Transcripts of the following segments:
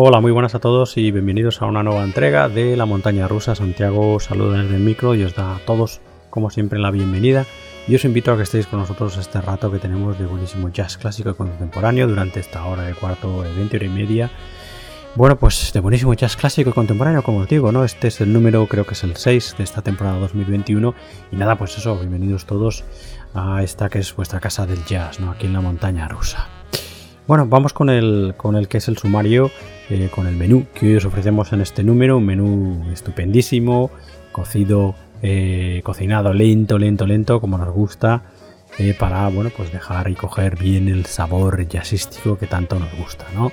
Hola, muy buenas a todos y bienvenidos a una nueva entrega de La Montaña Rusa. Santiago saluda desde el micro y os da a todos, como siempre, la bienvenida. Y os invito a que estéis con nosotros este rato que tenemos de buenísimo jazz clásico y contemporáneo durante esta hora de cuarto de 20 hora y media. Bueno, pues de buenísimo jazz clásico y contemporáneo, como os digo, ¿no? Este es el número, creo que es el 6 de esta temporada 2021. Y nada, pues eso, bienvenidos todos a esta que es vuestra casa del jazz, ¿no? Aquí en la montaña rusa. Bueno, vamos con el, con el que es el sumario, eh, con el menú que hoy os ofrecemos en este número, un menú estupendísimo, cocido, eh, cocinado lento, lento, lento, como nos gusta, eh, para, bueno, pues dejar y coger bien el sabor jazzístico que tanto nos gusta, ¿no?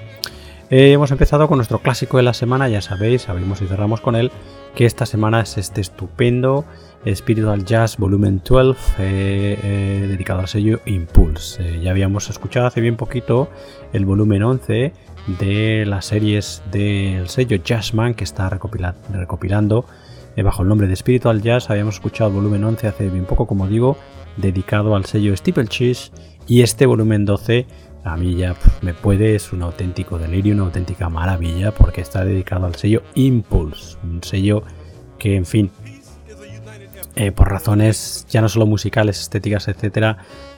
hemos empezado con nuestro clásico de la semana, ya sabéis, abrimos y cerramos con él, que esta semana es este estupendo Spiritual Jazz Volumen 12 eh, eh, dedicado al sello Impulse. Eh, ya habíamos escuchado hace bien poquito el volumen 11 de las series del sello Jazzman que está recopilando bajo el nombre de Spiritual Jazz. Habíamos escuchado el volumen 11 hace bien poco, como digo, dedicado al sello Steeple y este volumen 12 a mí ya me puede, es un auténtico delirio, una auténtica maravilla porque está dedicado al sello Impulse, un sello que en fin eh, por razones ya no solo musicales, estéticas, etcétera,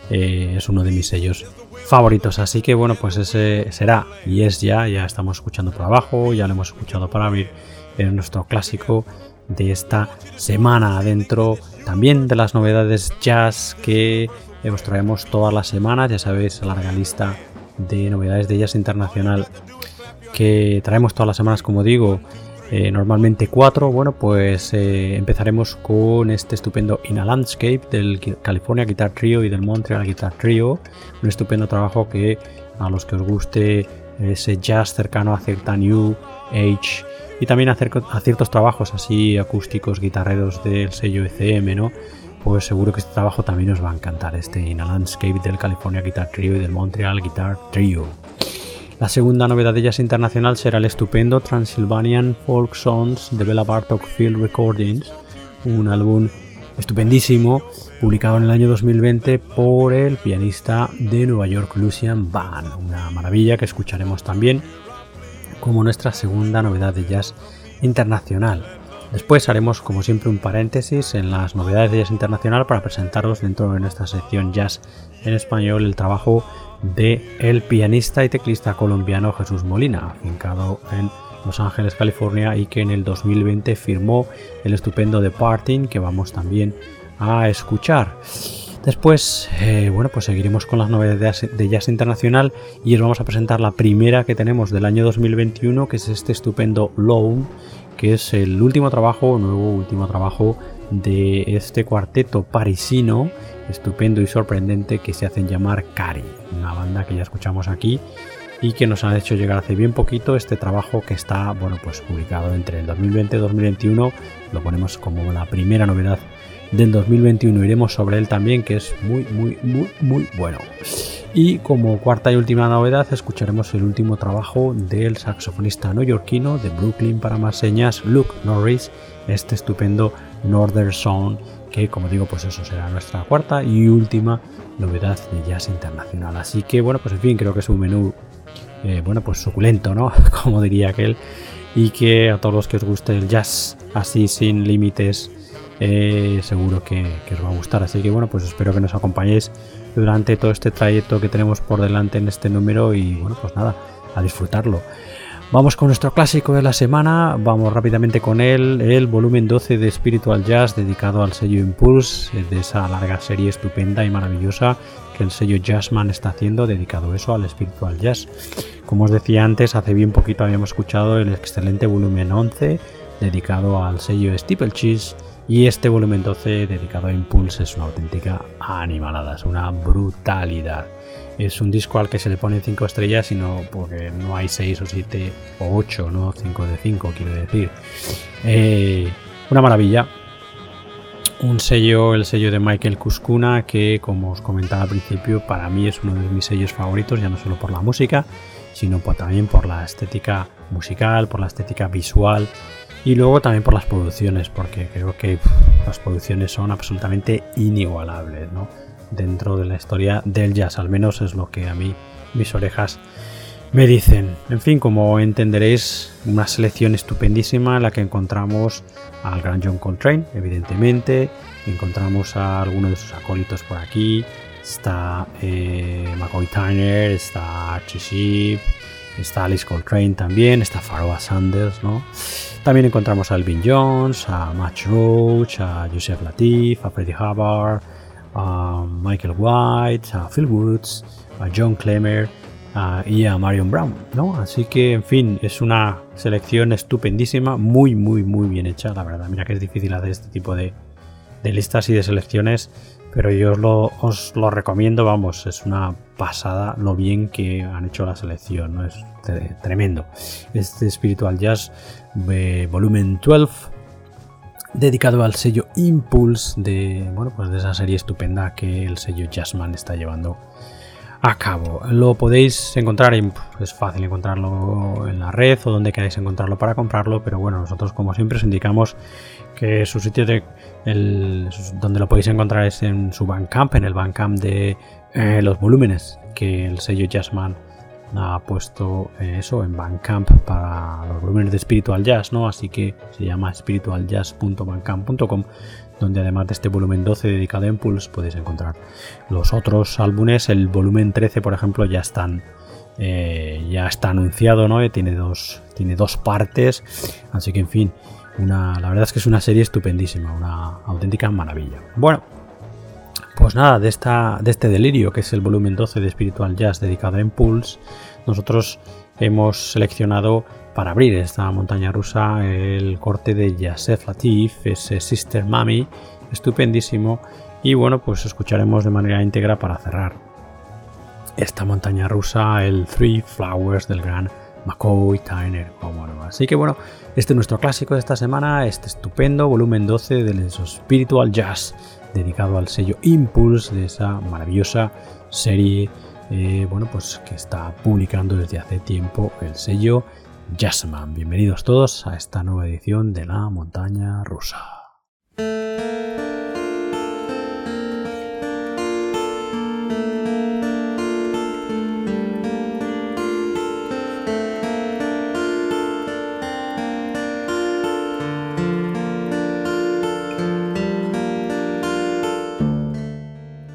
eh, es uno de mis sellos favoritos. Así que bueno, pues ese será y es ya, ya estamos escuchando por abajo, ya lo hemos escuchado para abrir en nuestro clásico de esta semana dentro también de las novedades jazz que os traemos todas las semanas, ya sabéis, la larga lista de novedades de jazz internacional que traemos todas las semanas, como digo, eh, normalmente cuatro. Bueno, pues eh, empezaremos con este estupendo In a Landscape del California Guitar Trio y del Montreal Guitar Trio. Un estupendo trabajo que a los que os guste ese jazz cercano a cierta New Age y también a ciertos trabajos así acústicos, guitarreros del sello ECM, ¿no? Pues seguro que este trabajo también os va a encantar, este In a Landscape del California Guitar Trio y del Montreal Guitar Trio. La segunda novedad de jazz internacional será el estupendo Transylvanian Folk Songs de Bella Bartok Field Recordings, un álbum estupendísimo publicado en el año 2020 por el pianista de Nueva York Lucian Van, una maravilla que escucharemos también como nuestra segunda novedad de jazz internacional. Después haremos como siempre un paréntesis en las novedades de jazz internacional para presentaros dentro de nuestra sección jazz en español el trabajo de el pianista y teclista colombiano Jesús Molina, afincado en Los Ángeles, California, y que en el 2020 firmó el estupendo Departing, que vamos también a escuchar. Después, eh, bueno, pues seguiremos con las novedades de jazz internacional y os vamos a presentar la primera que tenemos del año 2021, que es este estupendo Lone, que es el último trabajo, nuevo último trabajo de este cuarteto parisino estupendo y sorprendente que se hacen llamar Cari, una banda que ya escuchamos aquí y que nos han hecho llegar hace bien poquito este trabajo que está bueno pues publicado entre el 2020 y 2021 lo ponemos como la primera novedad del 2021 iremos sobre él también que es muy muy muy muy bueno y como cuarta y última novedad escucharemos el último trabajo del saxofonista neoyorquino de Brooklyn para más señas Luke Norris este estupendo Northern Sound que como digo pues eso será nuestra cuarta y última novedad de jazz internacional. Así que bueno pues en fin creo que es un menú eh, bueno pues suculento no como diría aquel. Y que a todos los que os guste el jazz así sin límites eh, seguro que, que, os va a gustar. Así que bueno pues espero que nos acompañéis durante todo este trayecto que tenemos por delante en este número y bueno pues nada a disfrutarlo Vamos con nuestro clásico de la semana, vamos rápidamente con él, el volumen 12 de Spiritual Jazz dedicado al sello Impulse, de esa larga serie estupenda y maravillosa que el sello Jazzman está haciendo, dedicado eso al Spiritual Jazz. Como os decía antes, hace bien poquito habíamos escuchado el excelente volumen 11 dedicado al sello Steeplechase y este volumen 12 dedicado a Impulse es una auténtica animalada, es una brutalidad. es un disco al que se le ponen 5 estrellas, sino porque no hay 6 o 7 o 8, ¿no? 5 de 5, quiero decir. Eh, una maravilla. Un sello, el sello de Michael Kuskuna, que como os comentaba al principio, para mí es uno de mis sellos favoritos, ya no solo por la música, sino también por la estética musical, por la estética visual y luego también por las producciones, porque creo que las producciones son absolutamente inigualables, ¿no? dentro de la historia del jazz, al menos es lo que a mí mis orejas me dicen. En fin, como entenderéis, una selección estupendísima en la que encontramos al gran John Coltrane, evidentemente, encontramos a algunos de sus acólitos por aquí, está eh, McCoy Tyner, está Archie Sheep, está Alice Coltrane también, está Pharoah Sanders, ¿no? También encontramos a Alvin Jones, a Match Roach, a Joseph Latif, a Freddie Hubbard, a Michael White, a Phil Woods, a John Clemmer y a Marion Brown, ¿no? Así que, en fin, es una selección estupendísima, muy, muy, muy bien hecha, la verdad. Mira que es difícil hacer este tipo de, listas y de selecciones, pero yo os lo, recomiendo, vamos, es una pasada lo bien que han hecho la selección, ¿no? Es tremendo. Este Spiritual Jazz eh, volumen 12 dedicado al sello Impulse de, bueno, pues de esa serie estupenda que el sello Jazzman está llevando a cabo. Lo podéis encontrar, es fácil encontrarlo en la red o donde queráis encontrarlo para comprarlo, pero bueno, nosotros como siempre os indicamos que su sitio de el, donde lo podéis encontrar es en su Bandcamp, en el Bandcamp de eh, los volúmenes que el sello Jazzman ha puesto eh, eso en Bandcamp para los volúmenes de Spiritual Jazz, ¿no? Así que se llama spiritualjazz.bandcamp.com, donde además de este volumen 12 dedicado a Impulse podéis encontrar los otros álbumes. El volumen 13, por ejemplo, ya están eh, ya está anunciado, ¿no? Tiene dos, tiene dos partes, así que en fin, la verdad es que es una serie estupendísima, una auténtica maravilla. Bueno, pues nada, de, esta, de este delirio, que es el volumen 12 de Spiritual Jazz dedicado a Impulse, nosotros hemos seleccionado para abrir esta montaña rusa el corte de Yasef Latif, ese Sister Mami, estupendísimo. Y bueno, pues escucharemos de manera íntegra para cerrar esta montaña rusa el Three Flowers del gran McCoy Tyner. Así que bueno, este es nuestro clásico de esta semana, este estupendo volumen 12 del Spiritual Jazz dedicado al sello Impulse de esa maravillosa serie eh, bueno, pues que está publicando desde hace tiempo el sello Jazzman. Bienvenidos todos a esta nueva edición de La Montaña Rusa.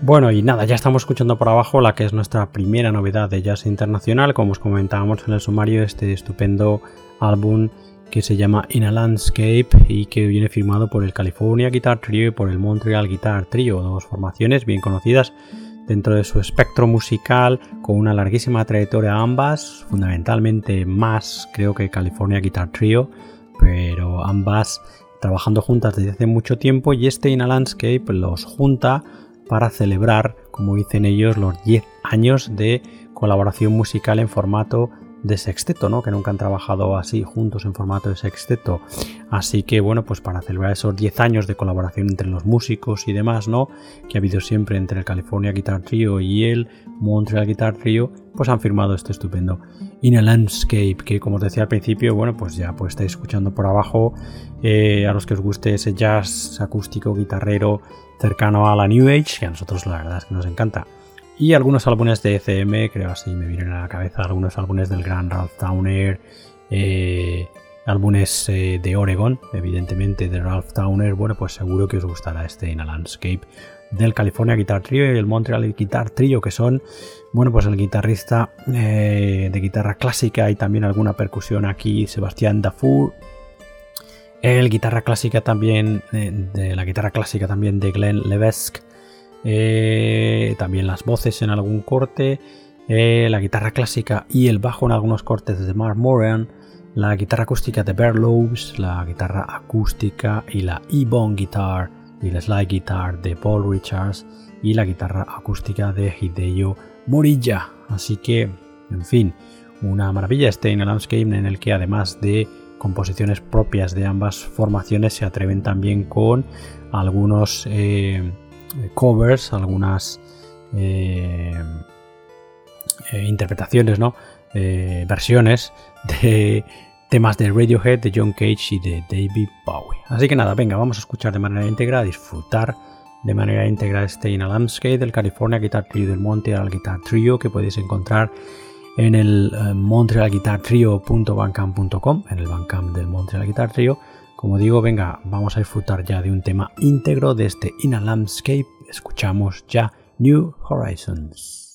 Bueno, y nada, ya estamos escuchando por abajo la que es nuestra primera novedad de jazz internacional, como os comentábamos en el sumario, este estupendo álbum que se llama In a Landscape y que viene firmado por el California Guitar Trio y por el Montreal Guitar Trio, dos formaciones bien conocidas dentro de su espectro musical, con una larguísima trayectoria ambas, fundamentalmente más creo que California Guitar Trio, pero ambas trabajando juntas desde hace mucho tiempo y este In a Landscape los junta para celebrar, como dicen ellos, los 10 años de colaboración musical en formato de sexteto, ¿no? Que nunca han trabajado así juntos en formato de sexteto. Así que bueno, pues para celebrar esos 10 años de colaboración entre los músicos y demás, ¿no? Que ha habido siempre entre el California Guitar Trio y el Montreal Guitar Trio, pues han firmado este estupendo In a Landscape, que como os decía al principio, bueno, pues ya pues estáis escuchando por abajo eh, a los que os guste ese jazz acústico, guitarrero, cercano a la New Age, que a nosotros la verdad es que nos encanta. Y algunos álbumes de ECM, creo así me vienen a la cabeza algunos álbumes del gran Ralph Towner, eh, álbumes eh, de Oregon, evidentemente de Ralph Towner, bueno, pues seguro que os gustará este In a Landscape del California Guitar Trio y el Montreal Guitar Trio, que son, bueno, pues el guitarrista eh, de guitarra clásica y también alguna percusión aquí, Sebastián Dafour, el guitarra clásica también, de, la guitarra clásica también de Glenn Levesque. Eh, también las voces en algún corte. Eh, la guitarra clásica y el bajo en algunos cortes de Mark Moran. La guitarra acústica de Bear Lobes. La guitarra acústica y la E-Bone Guitar y la slide guitar de Paul Richards. Y la guitarra acústica de Hideo morir ya. Así que, en fin, una maravilla este In a Landscape en el que además de composiciones propias de ambas formaciones se atreven también con algunos eh, covers, algunas eh, eh, interpretaciones, ¿no? versiones de temas de Radiohead, de John Cage y de David Bowie. Así que nada, venga, vamos a escuchar de manera íntegra, a disfrutar de manera íntegra este In a Landscape del California Guitar Trio del Montreal Guitar Trio que podéis encontrar en el uh, montrealguitartrio.bandcamp.com, en el Bandcamp del Montreal Guitar Trio. Como digo, venga, vamos a disfrutar ya de un tema íntegro de este In a Landscape. Escuchamos ya New Horizons.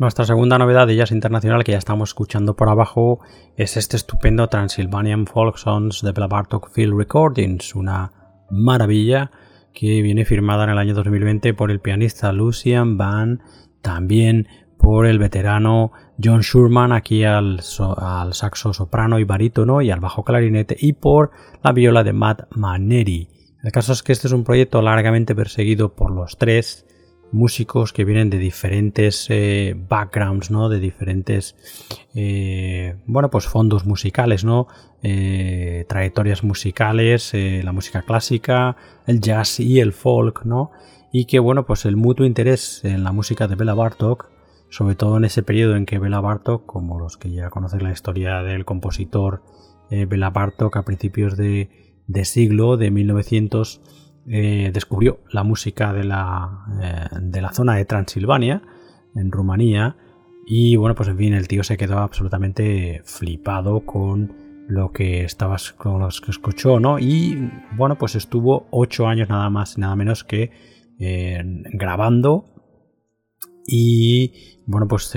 Nuestra segunda novedad de jazz internacional que ya estamos escuchando por abajo es este estupendo Transylvanian Folk Songs de Bartok Field Recordings, una maravilla que viene firmada en el año 2020 por el pianista Lucian Van, también por el veterano John Schurman aquí al, al, saxo soprano y barítono y al bajo clarinete y por la viola de Matt Maneri. El caso es que este es un proyecto largamente perseguido por los tres músicos que vienen de diferentes eh, backgrounds, ¿no? De diferentes, eh, bueno, pues fondos musicales, ¿no? Eh, trayectorias musicales, la música clásica, el jazz y el folk, ¿no? Y que, bueno, pues el mutuo interés en la música de Bela Bartok, sobre todo en ese periodo en que Bela Bartok, como los que ya conocen la historia del compositor Bela Bartok a principios de, de siglo, de 1900, eh, descubrió la música de la, eh, de la zona de Transilvania, en Rumanía, y bueno, pues en fin, el tío se quedó absolutamente flipado con lo que estaba con los que escuchó, ¿no? Y bueno, pues estuvo ocho años nada más y nada menos que eh, grabando y bueno, pues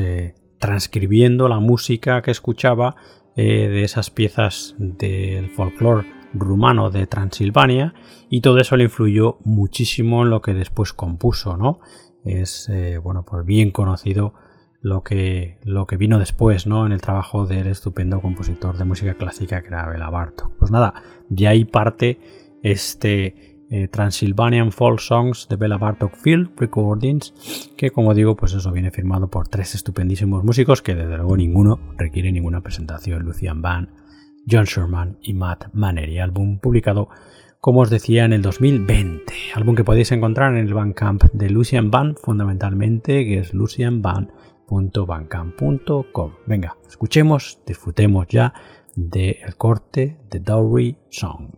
transcribiendo la música que escuchaba de esas piezas del folclore rumano de Transilvania y todo eso le influyó muchísimo en lo que después compuso, ¿no? Es, eh, bueno, pues bien conocido lo que, lo que vino después, ¿no? En el trabajo del estupendo compositor de música clásica que era Bela Bartok. Pues nada, de ahí parte este eh, Transylvanian Folk Songs de Bela Bartok Field Recordings, que como digo, pues eso viene firmado por tres estupendísimos músicos que desde luego ninguno requiere ninguna presentación. Lucian Band, John Sherman y Matt Mannery, álbum publicado, como os decía, en el 2020, álbum que podéis encontrar en el Bandcamp de Lucian Band, fundamentalmente, que es lucianband.bandcamp.com. Venga, escuchemos, disfrutemos ya del corte de Dowry Song.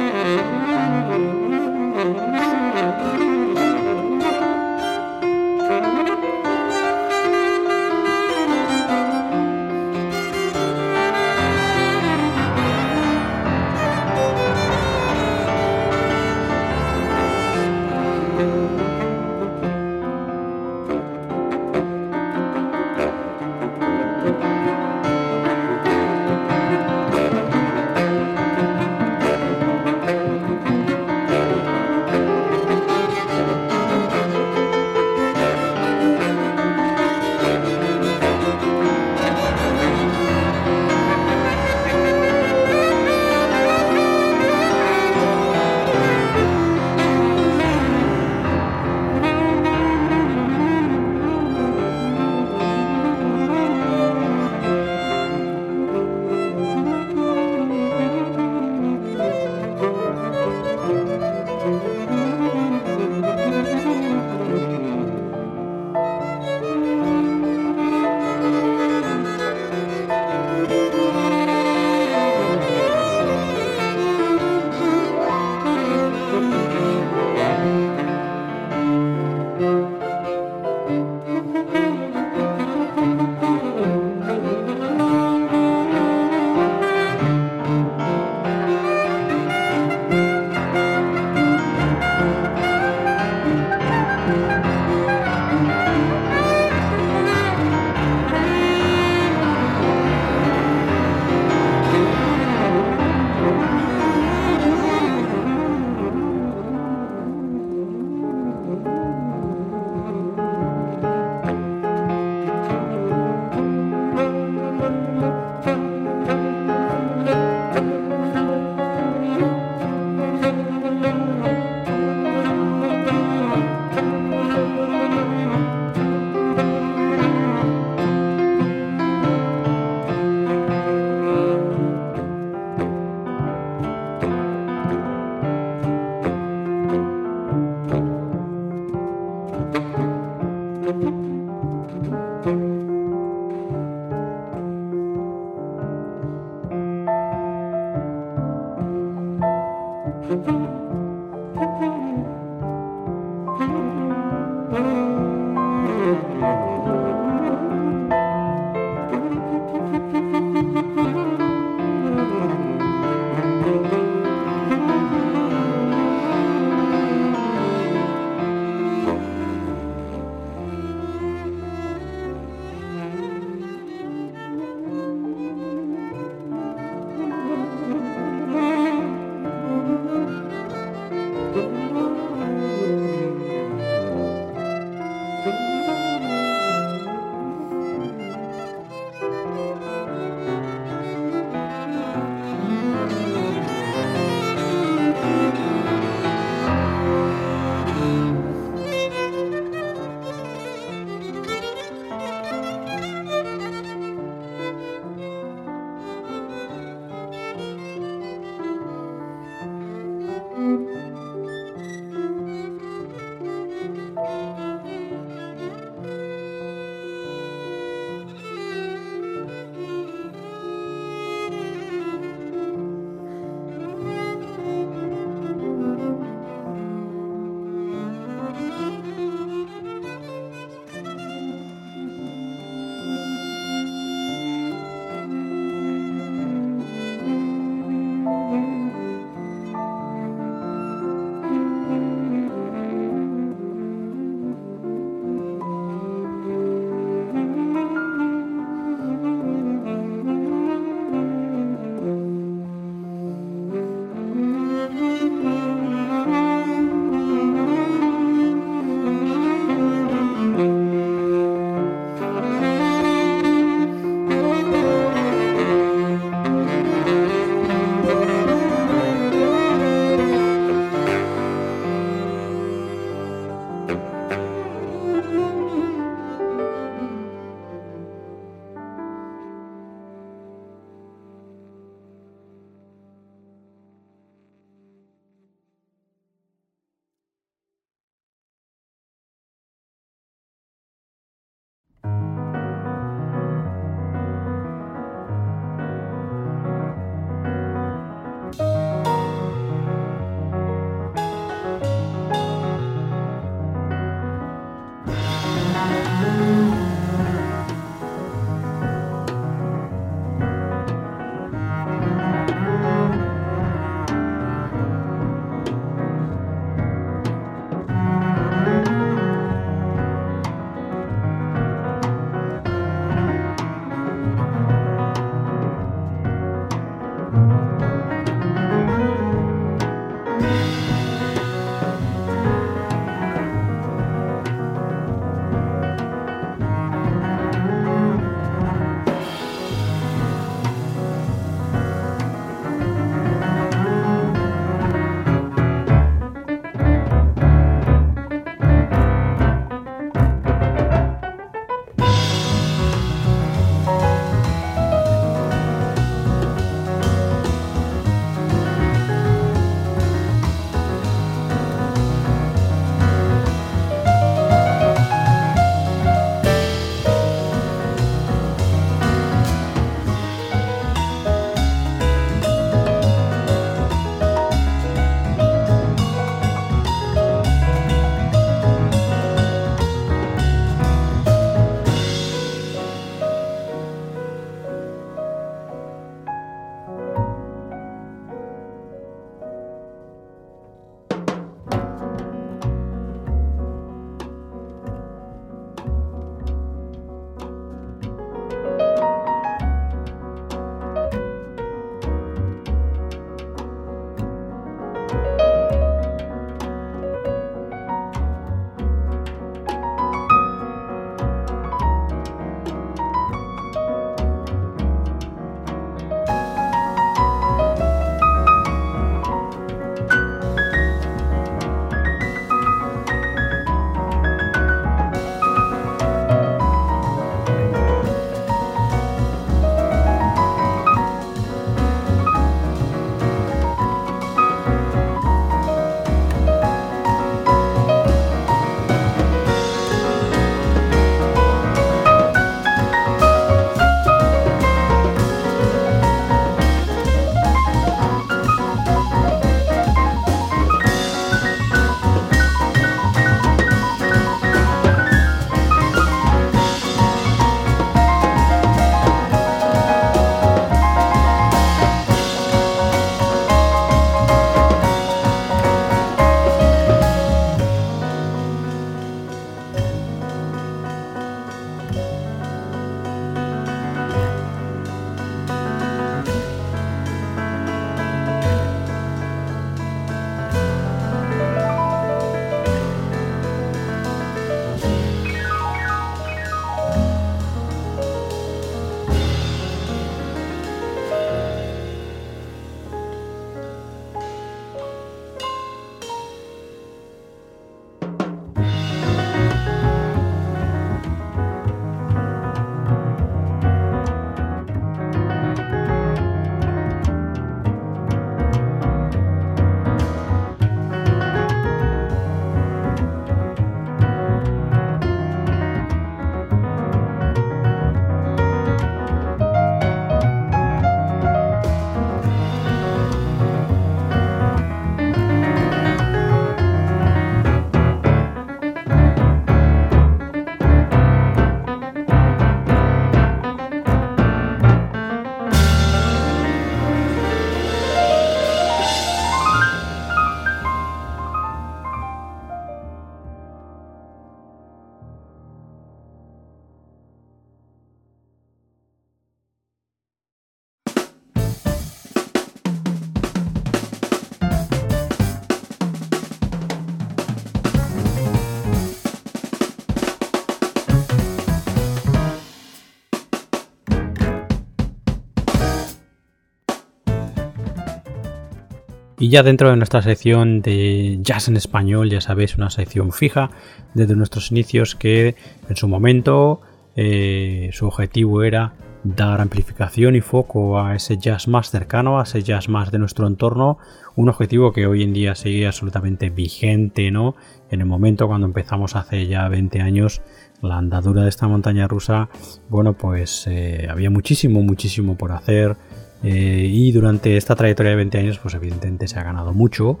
Y ya dentro de nuestra sección de jazz en español, ya sabéis, una sección fija desde nuestros inicios que en su momento eh, su objetivo era dar amplificación y foco a ese jazz más cercano, a ese jazz más de nuestro entorno, un objetivo que hoy en día sigue absolutamente vigente, ¿no? En el momento cuando empezamos hace ya 20 años la andadura de esta montaña rusa, bueno, pues eh, había muchísimo, muchísimo por hacer, eh, y durante esta trayectoria de 20 años, pues evidentemente se ha ganado mucho,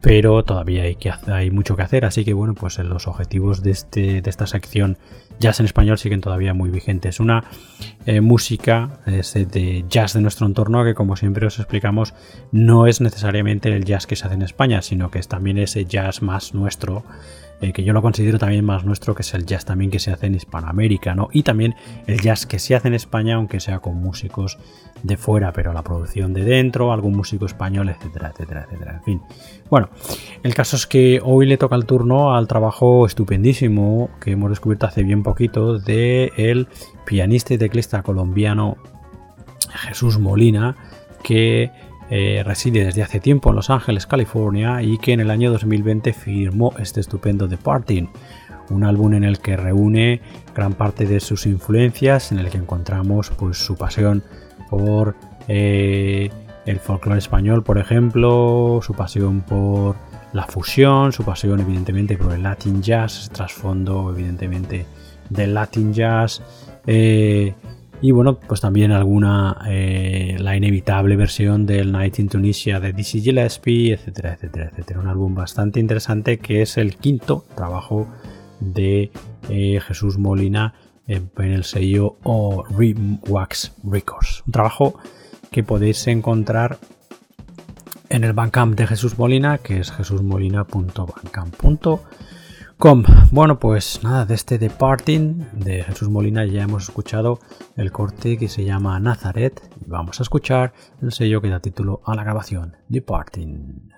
pero todavía hay, que, hay mucho que hacer. Así que bueno, pues los objetivos de, este, de esta sección jazz en español siguen todavía muy vigentes. Una eh, música de jazz de nuestro entorno que como siempre os explicamos no es necesariamente el jazz que se hace en España, sino que es también ese jazz más nuestro eh, que yo lo considero también más nuestro, que es el jazz también que se hace en Hispanoamérica, ¿no? Y también el jazz que se hace en España, aunque sea con músicos de fuera, pero la producción de dentro, algún músico español, etcétera, etcétera, etcétera. En fin. Bueno, el caso es que hoy le toca el turno al trabajo estupendísimo que hemos descubierto hace bien poquito de el pianista y teclista colombiano Jesús Molina, que eh, reside desde hace tiempo en Los Ángeles, California, y que en el año 2020 firmó este estupendo Departing, un álbum en el que reúne gran parte de sus influencias, en el que encontramos pues, su pasión por eh, el folclore español, por ejemplo, su pasión por la fusión, su pasión evidentemente por el Latin Jazz, trasfondo evidentemente del Latin Jazz, eh, y bueno, pues también alguna, eh, la inevitable versión del Night in Tunisia de Dizzy Gillespie, etcétera, etcétera, etcétera. Un álbum bastante interesante que es el quinto trabajo de eh, Jesús Molina en, el sello o Wax Records. Un trabajo que podéis encontrar en el Bandcamp de Jesús Molina, que es jesusmolina.bandcamp.com bueno, pues nada, de este Departing de Jesús Molina ya hemos escuchado el corte que se llama Nazaret y vamos a escuchar el sello que da título a la grabación, Departing.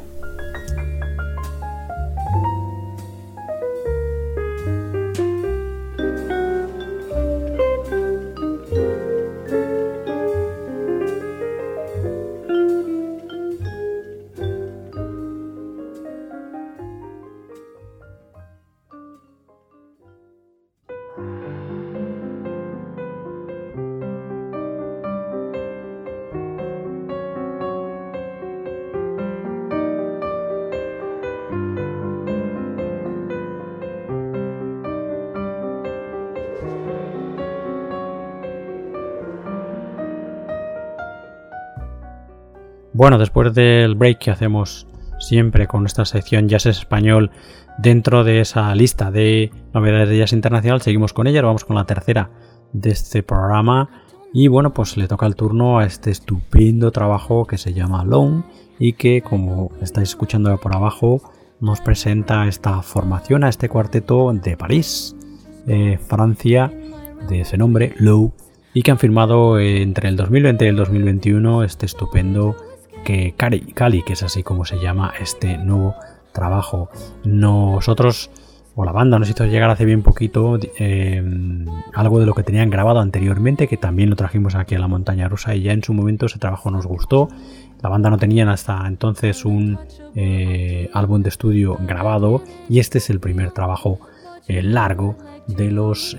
Bueno, después del break que hacemos siempre con esta sección Jazz Español dentro de esa lista de novedades de jazz internacional, seguimos con ella, vamos con la tercera de este programa. Y bueno, pues le toca el turno a este estupendo trabajo que se llama Alone y que como estáis escuchando por abajo nos presenta esta formación a este cuarteto de París, eh, Francia, de ese nombre, Low, y que han firmado entre el 2020 y el 2021 este estupendo que Cali, que es así como se llama este nuevo trabajo. Nosotros, o la banda, nos hizo llegar hace bien poquito eh, algo de lo que tenían grabado anteriormente, que también lo trajimos aquí a la montaña rusa y ya en su momento ese trabajo nos gustó. La banda no tenía hasta entonces un eh, álbum de estudio grabado y este es el primer trabajo eh, largo de los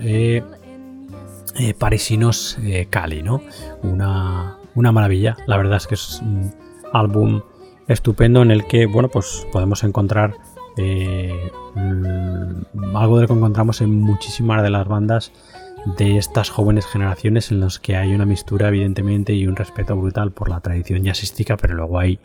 parisinos Cali, ¿no? Una, una maravilla, la verdad es que es álbum estupendo en el que bueno pues podemos encontrar eh, algo de lo que encontramos en muchísimas de las bandas de estas jóvenes generaciones en los que hay una mistura evidentemente y un respeto brutal por la tradición jazzística pero luego hay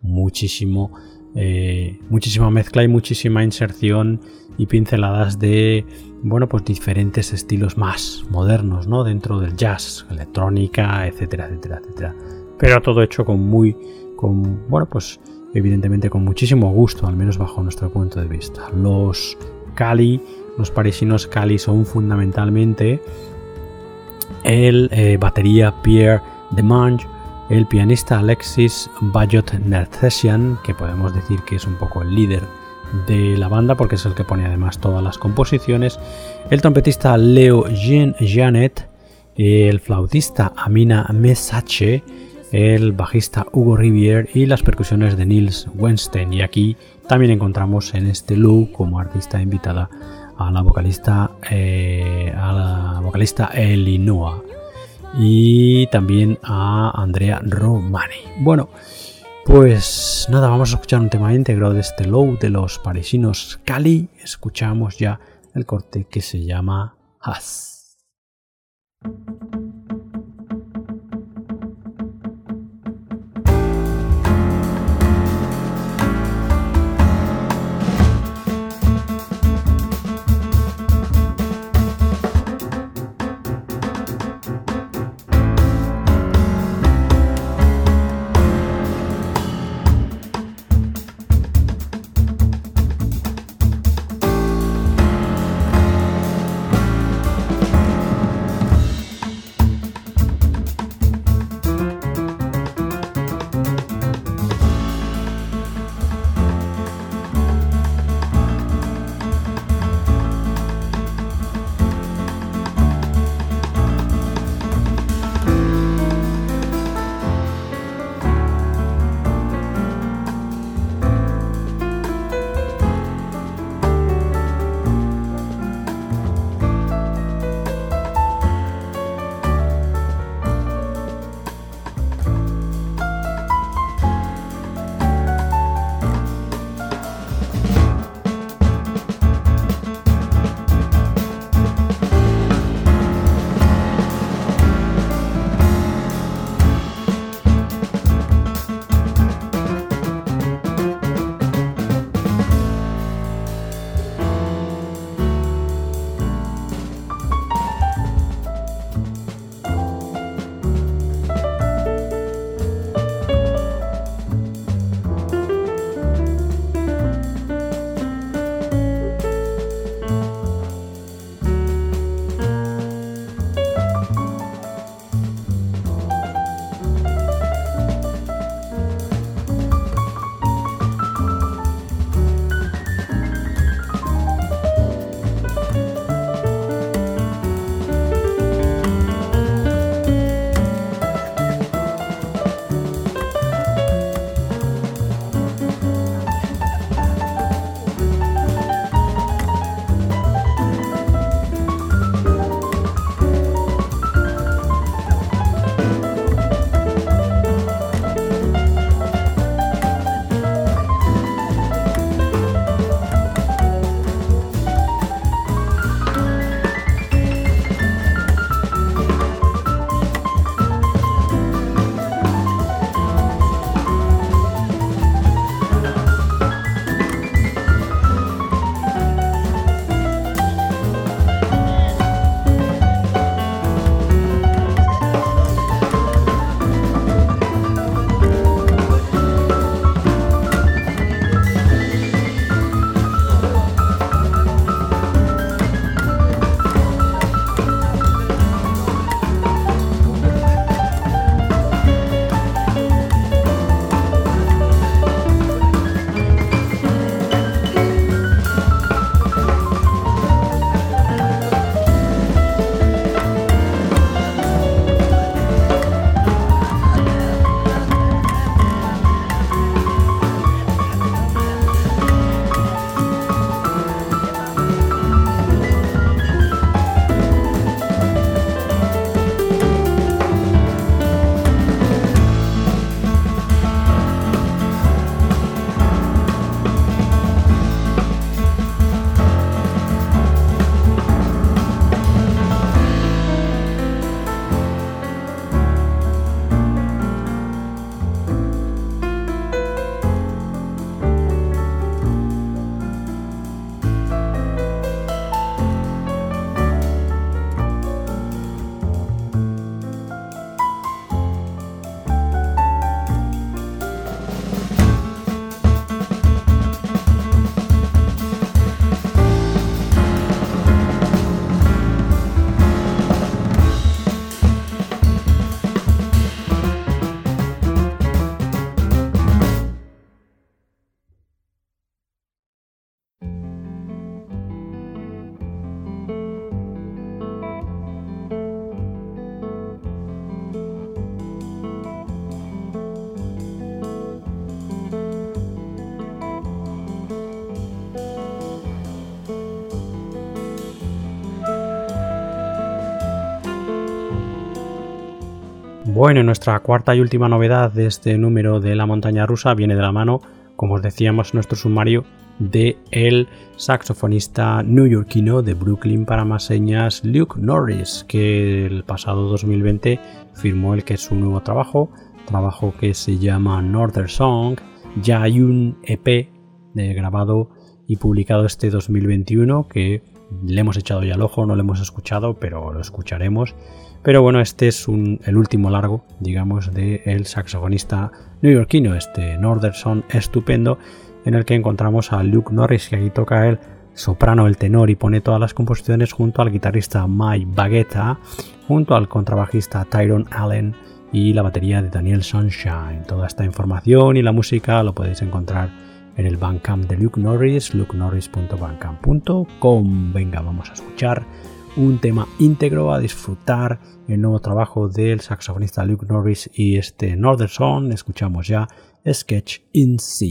muchísimo eh, muchísima mezcla y muchísima inserción y pinceladas de bueno pues diferentes estilos más modernos no dentro del jazz electrónica etcétera etcétera etcétera. Pero todo hecho con muy bueno, pues evidentemente con muchísimo gusto, al menos bajo nuestro punto de vista. Los Cali, los parisinos Cali son fundamentalmente el eh, batería Pierre Demange, el pianista Alexis Bayot Nercesian, que podemos decir que es un poco el líder de la banda porque es el que pone además todas las composiciones, el trompetista Leo Jean Janet, el flautista Amina Mesache, el bajista Hugo Rivier y las percusiones de Nils Weinstein. Y aquí también encontramos en este look como artista invitada a la vocalista, eh, a la vocalista Elinoa y también a Andrea Romani. Bueno, pues nada, vamos a escuchar un tema íntegro de este low de los parisinos Cali. Escuchamos ya el corte que se llama As. Bueno, nuestra cuarta y última novedad de este número de la montaña rusa viene de la mano, como os decíamos en nuestro sumario, de el saxofonista newyorkino de Brooklyn para más señas Luke Norris, que el pasado 2020 firmó el que es su nuevo trabajo, trabajo que se llama Northern Song. Ya hay un EP de grabado y publicado este 2021 que le hemos echado ya el ojo, no lo hemos escuchado, pero lo escucharemos. Pero bueno, este es el último largo, digamos, del el saxofonista newyorkino, este Northern Song estupendo en el que encontramos a Luke Norris, que aquí toca el soprano, el tenor y pone todas las composiciones junto al guitarrista Mike Baguetta, junto al contrabajista Tyrone Allen y la batería de Daniel Sunshine. Toda esta información y la música lo podéis encontrar en el Bandcamp de Luke Norris, lukenorris.bandcamp.com. Venga, vamos a escuchar un tema íntegro, a disfrutar el nuevo trabajo del saxofonista Luke Norris y este Northern Song. Escuchamos ya Sketch in C.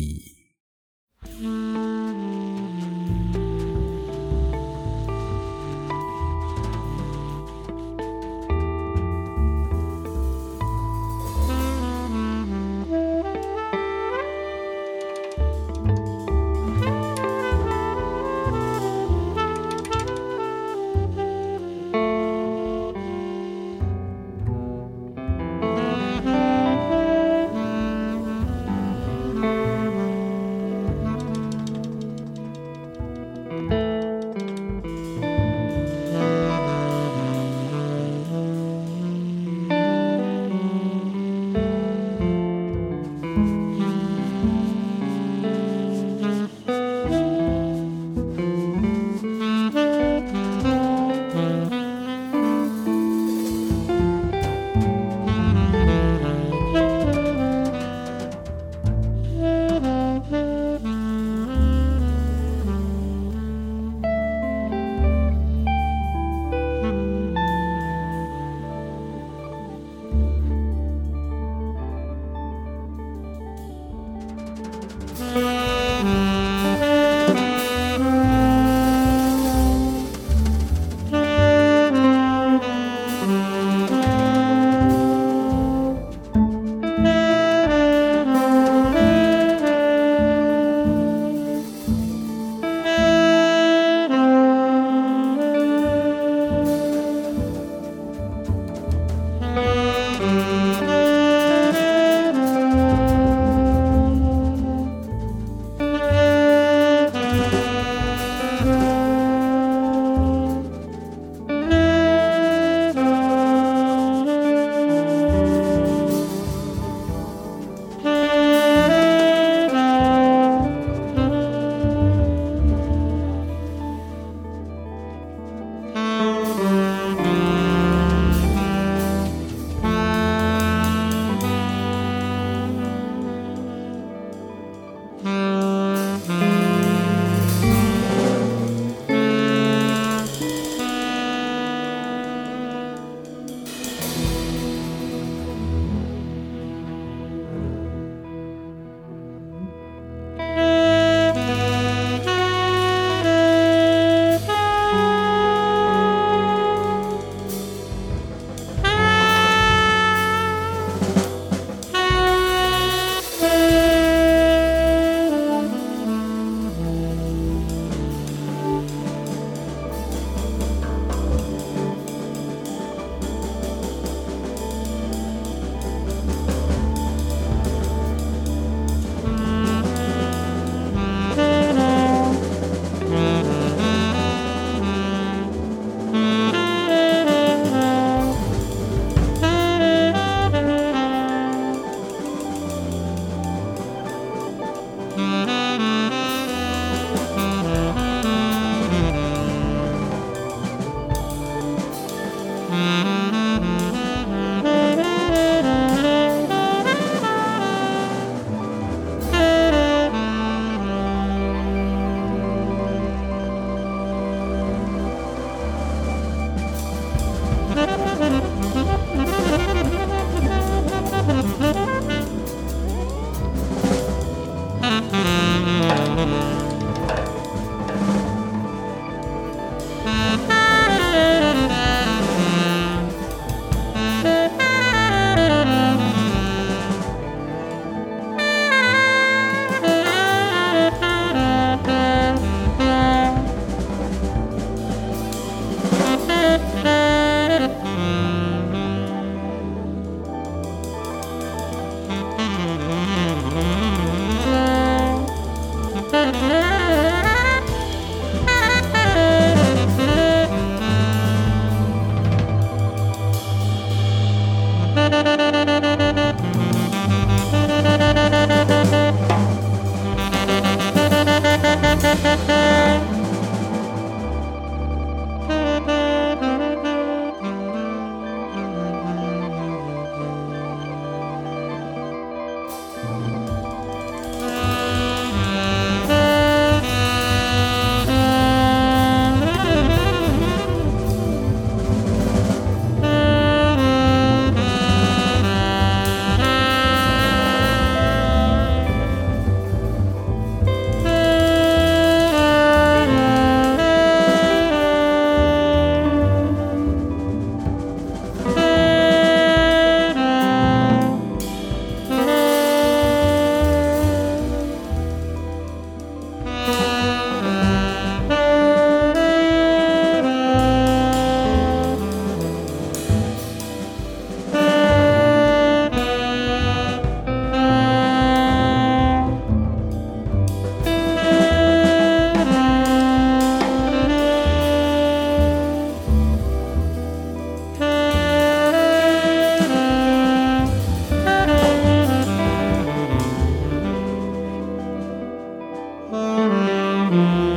Mm-hmm.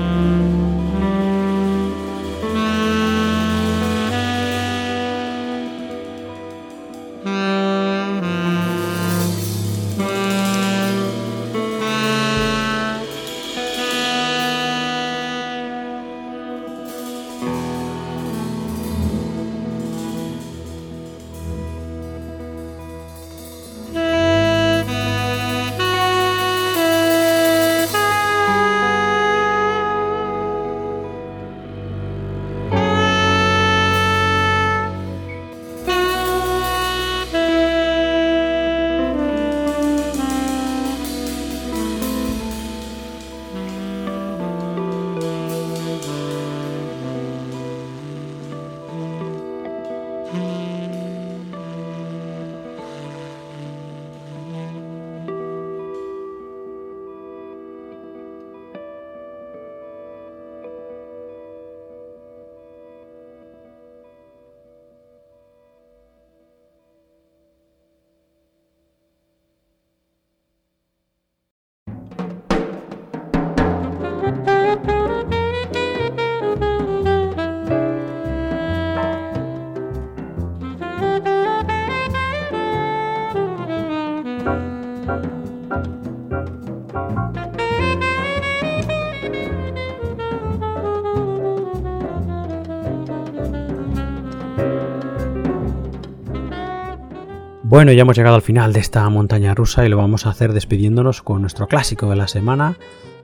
Bueno, ya hemos llegado al final de esta montaña rusa y lo vamos a hacer despidiéndonos con nuestro clásico de la semana.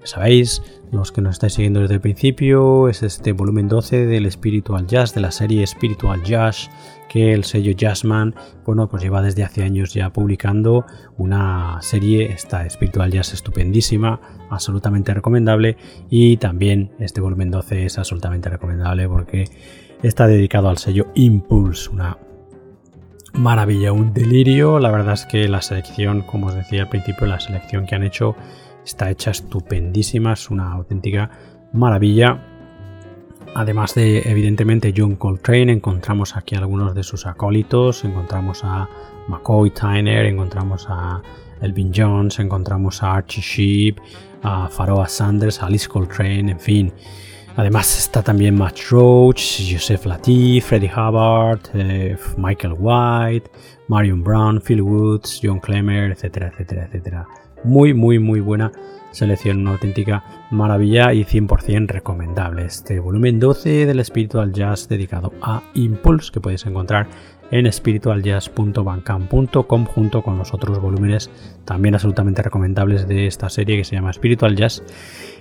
sabéis, los que nos estáis siguiendo desde el principio, es este volumen 12 del Spiritual Jazz, de la serie Spiritual Jazz, que el sello Jazzman, bueno, pues lleva desde hace años ya publicando una serie, esta Spiritual Jazz estupendísima, absolutamente recomendable, y también este volumen 12 es absolutamente recomendable porque está dedicado al sello Impulse, una maravilla, un delirio. La verdad es que la selección, como os decía al principio, la selección que han hecho está hecha estupendísima, es una auténtica maravilla. Además de, evidentemente, John Coltrane, encontramos aquí algunos de sus acólitos, encontramos a McCoy Tyner, encontramos a Elvin Jones, encontramos a Archie Sheep, a Pharoah Sanders, a Alice Coltrane, en fin. Además está también Matt Roach, Joseph Latif, Freddie Hubbard, eh, Michael White, Marion Brown, Phil Woods, John Clemmer, etcétera, etcétera, etcétera. Muy, muy, muy buena selección, una auténtica maravilla y 100% recomendable. Este volumen 12 del Spiritual Jazz dedicado a Impulse que podéis encontrar en spiritualjazz.bancam.com junto con los otros volúmenes también absolutamente recomendables de esta serie que se llama Spiritual Jazz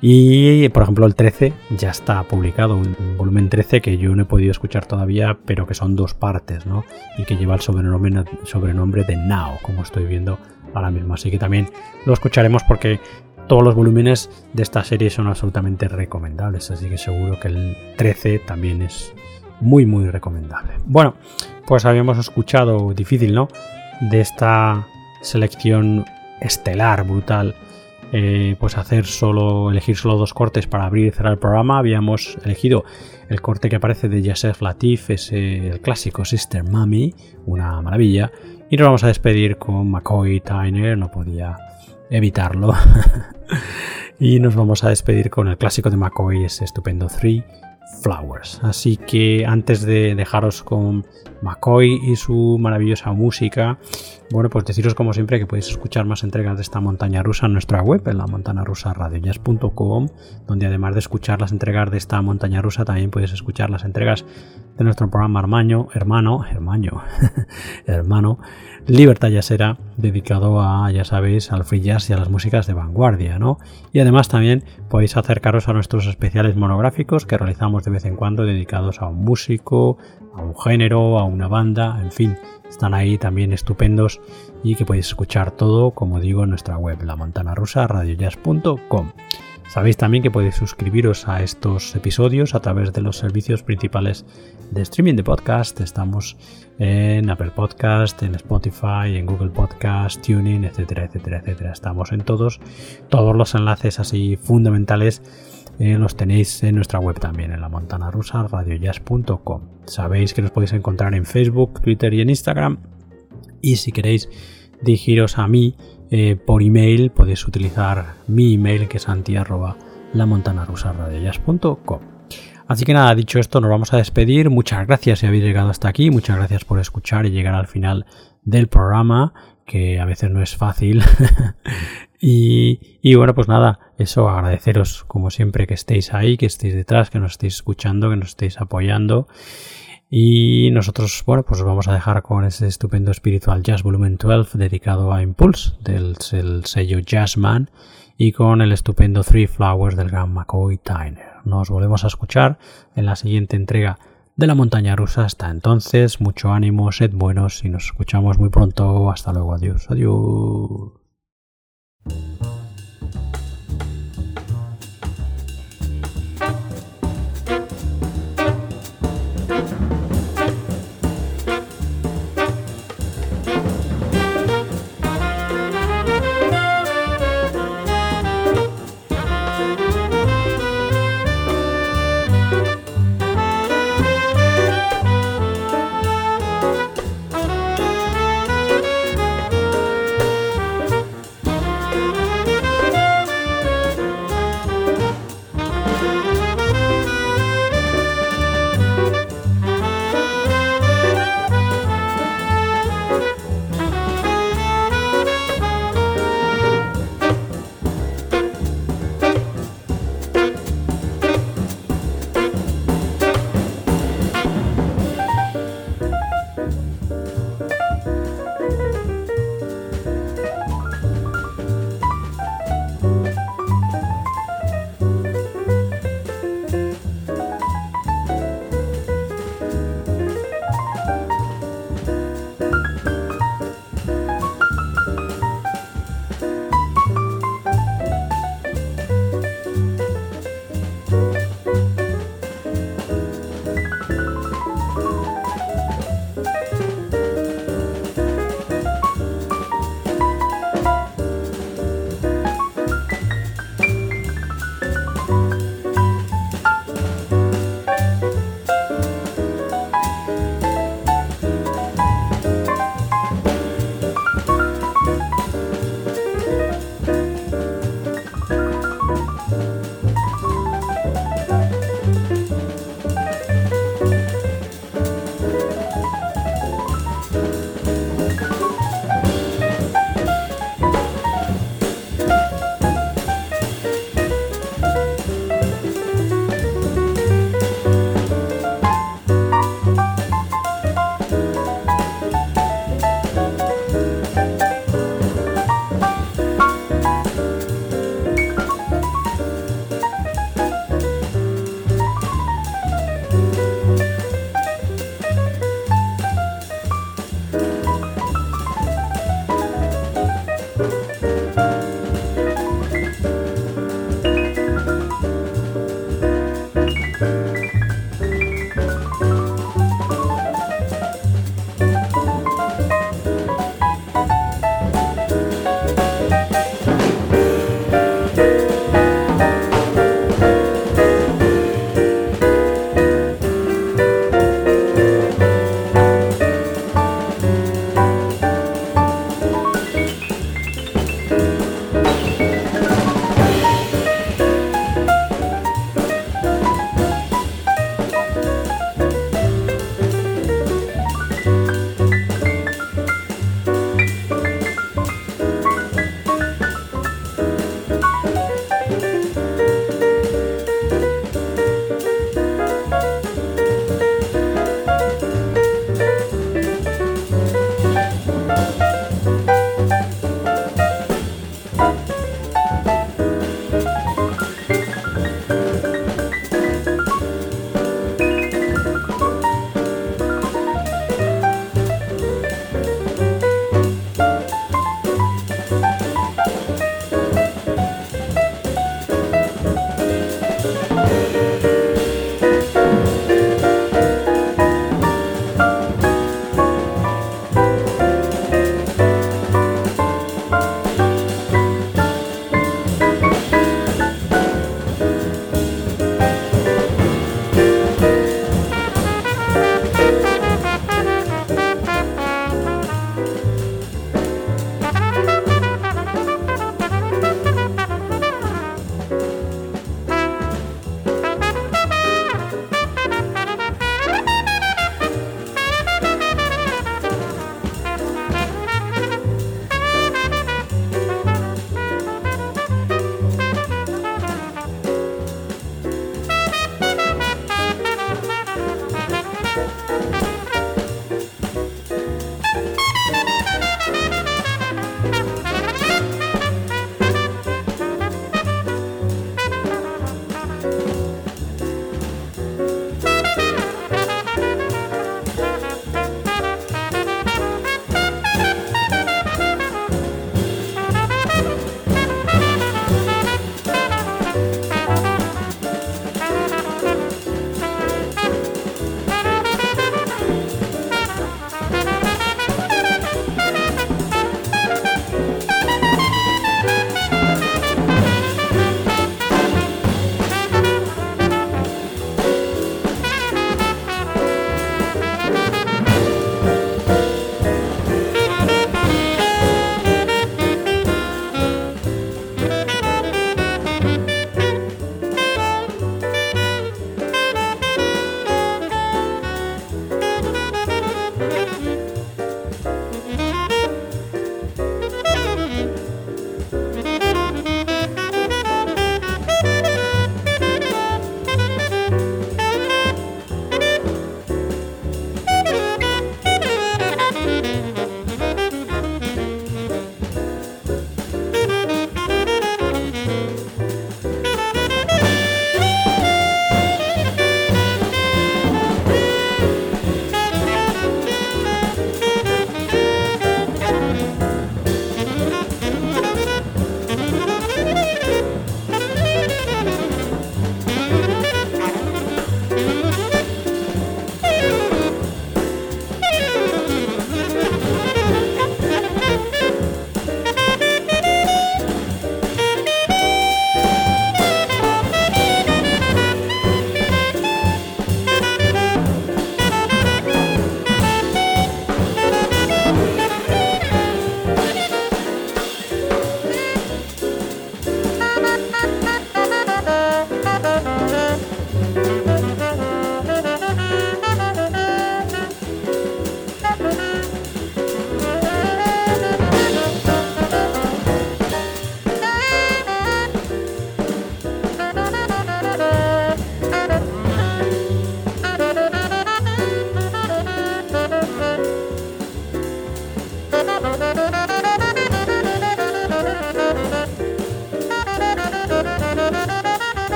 y por ejemplo el 13 ya está publicado, un, volumen 13 que yo no he podido escuchar todavía, pero que son dos partes, ¿no? Y que lleva el sobrenombre, sobrenombre de Now, como estoy viendo ahora mismo. Así que también lo escucharemos porque todos los volúmenes de esta serie son absolutamente recomendables, así que seguro que el 13 también es muy muy recomendable. Bueno, pues habíamos escuchado, difícil, ¿no? De esta selección estelar, brutal eh, pues hacer solo, elegir solo dos cortes para abrir y cerrar el programa. Habíamos elegido el corte que aparece de Yasef Latif, es el clásico Sister Mami, una maravilla. Y nos vamos a despedir con McCoy Tyner, no podía evitarlo. y nos vamos a despedir con el clásico de McCoy, ese estupendo Three Flowers. Así que antes de dejaros con McCoy y su maravillosa música, bueno, pues deciros como siempre que podéis escuchar más entregas de esta montaña rusa en nuestra web, en la montana rusa donde además de escuchar las entregas de esta montaña rusa, también podéis escuchar las entregas de nuestro programa hermano, hermano, hermano, hermano, Libertad Jazzera, dedicado a, ya sabéis, al free jazz y a las músicas de vanguardia, ¿no? Y además también podéis acercaros a nuestros especiales monográficos que realizamos de vez en cuando dedicados a un músico, a un género, a una banda, en fin, están ahí también estupendos y que podéis escuchar todo, como digo, en nuestra web, la montana rusa. Sabéis también que podéis suscribiros a estos episodios a través de los servicios principales de streaming de podcast. Estamos en Apple Podcast, en Spotify, en Google Podcast, Tuning, etcétera, etcétera, etcétera. Estamos en todos. Todos los enlaces así fundamentales eh, los tenéis en nuestra web también, en la montana. Sabéis que nos podéis encontrar en Facebook, Twitter y en Instagram. Y si queréis dirigiros a mí, eh, por email podéis utilizar mi email que es anti Así que nada, dicho esto, nos vamos a despedir. Muchas gracias si habéis llegado hasta aquí. Muchas gracias por escuchar y llegar al final del programa, que a veces no es fácil. y, bueno, pues nada, eso agradeceros como siempre que estéis ahí, que estéis detrás, que nos estéis escuchando, que nos estéis apoyando. Y nosotros, bueno, pues vamos a dejar con ese estupendo Spiritual Jazz Volumen 12 dedicado a Impulse del, sello Jazzman y con el estupendo Three Flowers del gran McCoy Tyner. Nos volvemos a escuchar en la siguiente entrega de la montaña rusa. Hasta entonces, mucho ánimo, sed buenos y nos escuchamos muy pronto. Hasta luego, adiós, adiós. Música